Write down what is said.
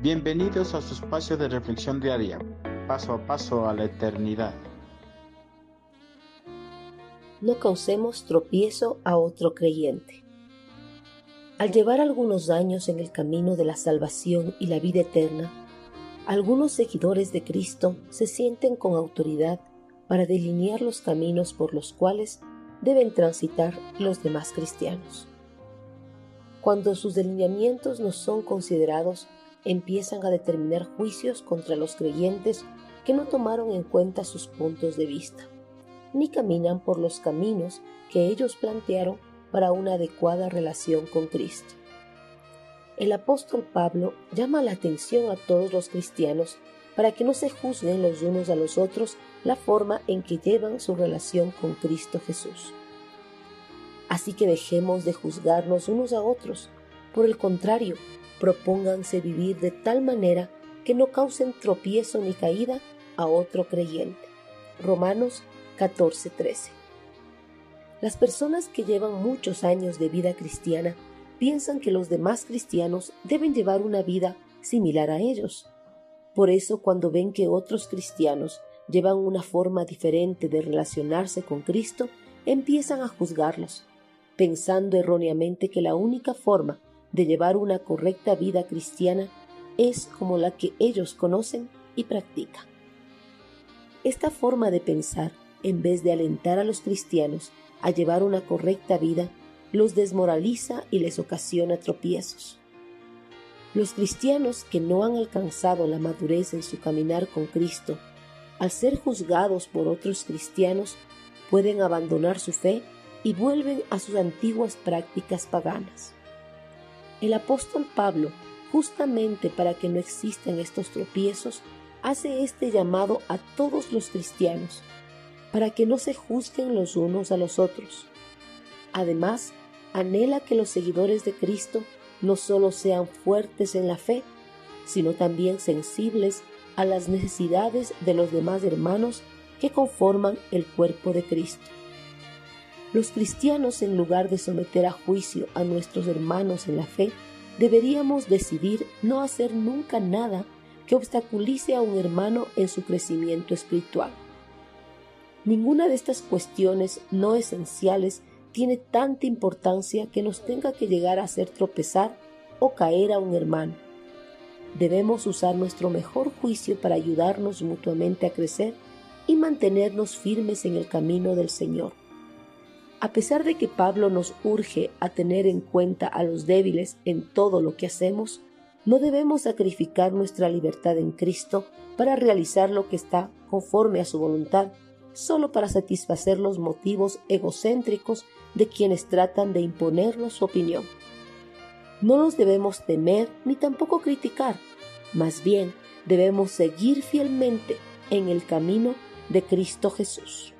Bienvenidos a su espacio de reflexión diaria, paso a paso a la eternidad. No causemos tropiezo a otro creyente. Al llevar algunos años en el camino de la salvación y la vida eterna, algunos seguidores de Cristo se sienten con autoridad para delinear los caminos por los cuales deben transitar los demás cristianos. Cuando sus delineamientos no son considerados empiezan a determinar juicios contra los creyentes que no tomaron en cuenta sus puntos de vista, ni caminan por los caminos que ellos plantearon para una adecuada relación con Cristo. El apóstol Pablo llama la atención a todos los cristianos para que no se juzguen los unos a los otros la forma en que llevan su relación con Cristo Jesús. Así que dejemos de juzgarnos unos a otros. Por el contrario, propónganse vivir de tal manera que no causen tropiezo ni caída a otro creyente. Romanos 14:13. Las personas que llevan muchos años de vida cristiana piensan que los demás cristianos deben llevar una vida similar a ellos. Por eso cuando ven que otros cristianos llevan una forma diferente de relacionarse con Cristo, empiezan a juzgarlos, pensando erróneamente que la única forma de llevar una correcta vida cristiana es como la que ellos conocen y practican. Esta forma de pensar, en vez de alentar a los cristianos a llevar una correcta vida, los desmoraliza y les ocasiona tropiezos. Los cristianos que no han alcanzado la madurez en su caminar con Cristo, al ser juzgados por otros cristianos, pueden abandonar su fe y vuelven a sus antiguas prácticas paganas. El apóstol Pablo, justamente para que no existan estos tropiezos, hace este llamado a todos los cristianos, para que no se juzguen los unos a los otros. Además, anhela que los seguidores de Cristo no solo sean fuertes en la fe, sino también sensibles a las necesidades de los demás hermanos que conforman el cuerpo de Cristo. Los cristianos, en lugar de someter a juicio a nuestros hermanos en la fe, deberíamos decidir no hacer nunca nada que obstaculice a un hermano en su crecimiento espiritual. Ninguna de estas cuestiones no esenciales tiene tanta importancia que nos tenga que llegar a hacer tropezar o caer a un hermano. Debemos usar nuestro mejor juicio para ayudarnos mutuamente a crecer y mantenernos firmes en el camino del Señor. A pesar de que Pablo nos urge a tener en cuenta a los débiles en todo lo que hacemos, no debemos sacrificar nuestra libertad en Cristo para realizar lo que está conforme a su voluntad, solo para satisfacer los motivos egocéntricos de quienes tratan de imponernos su opinión. No los debemos temer ni tampoco criticar, más bien debemos seguir fielmente en el camino de Cristo Jesús.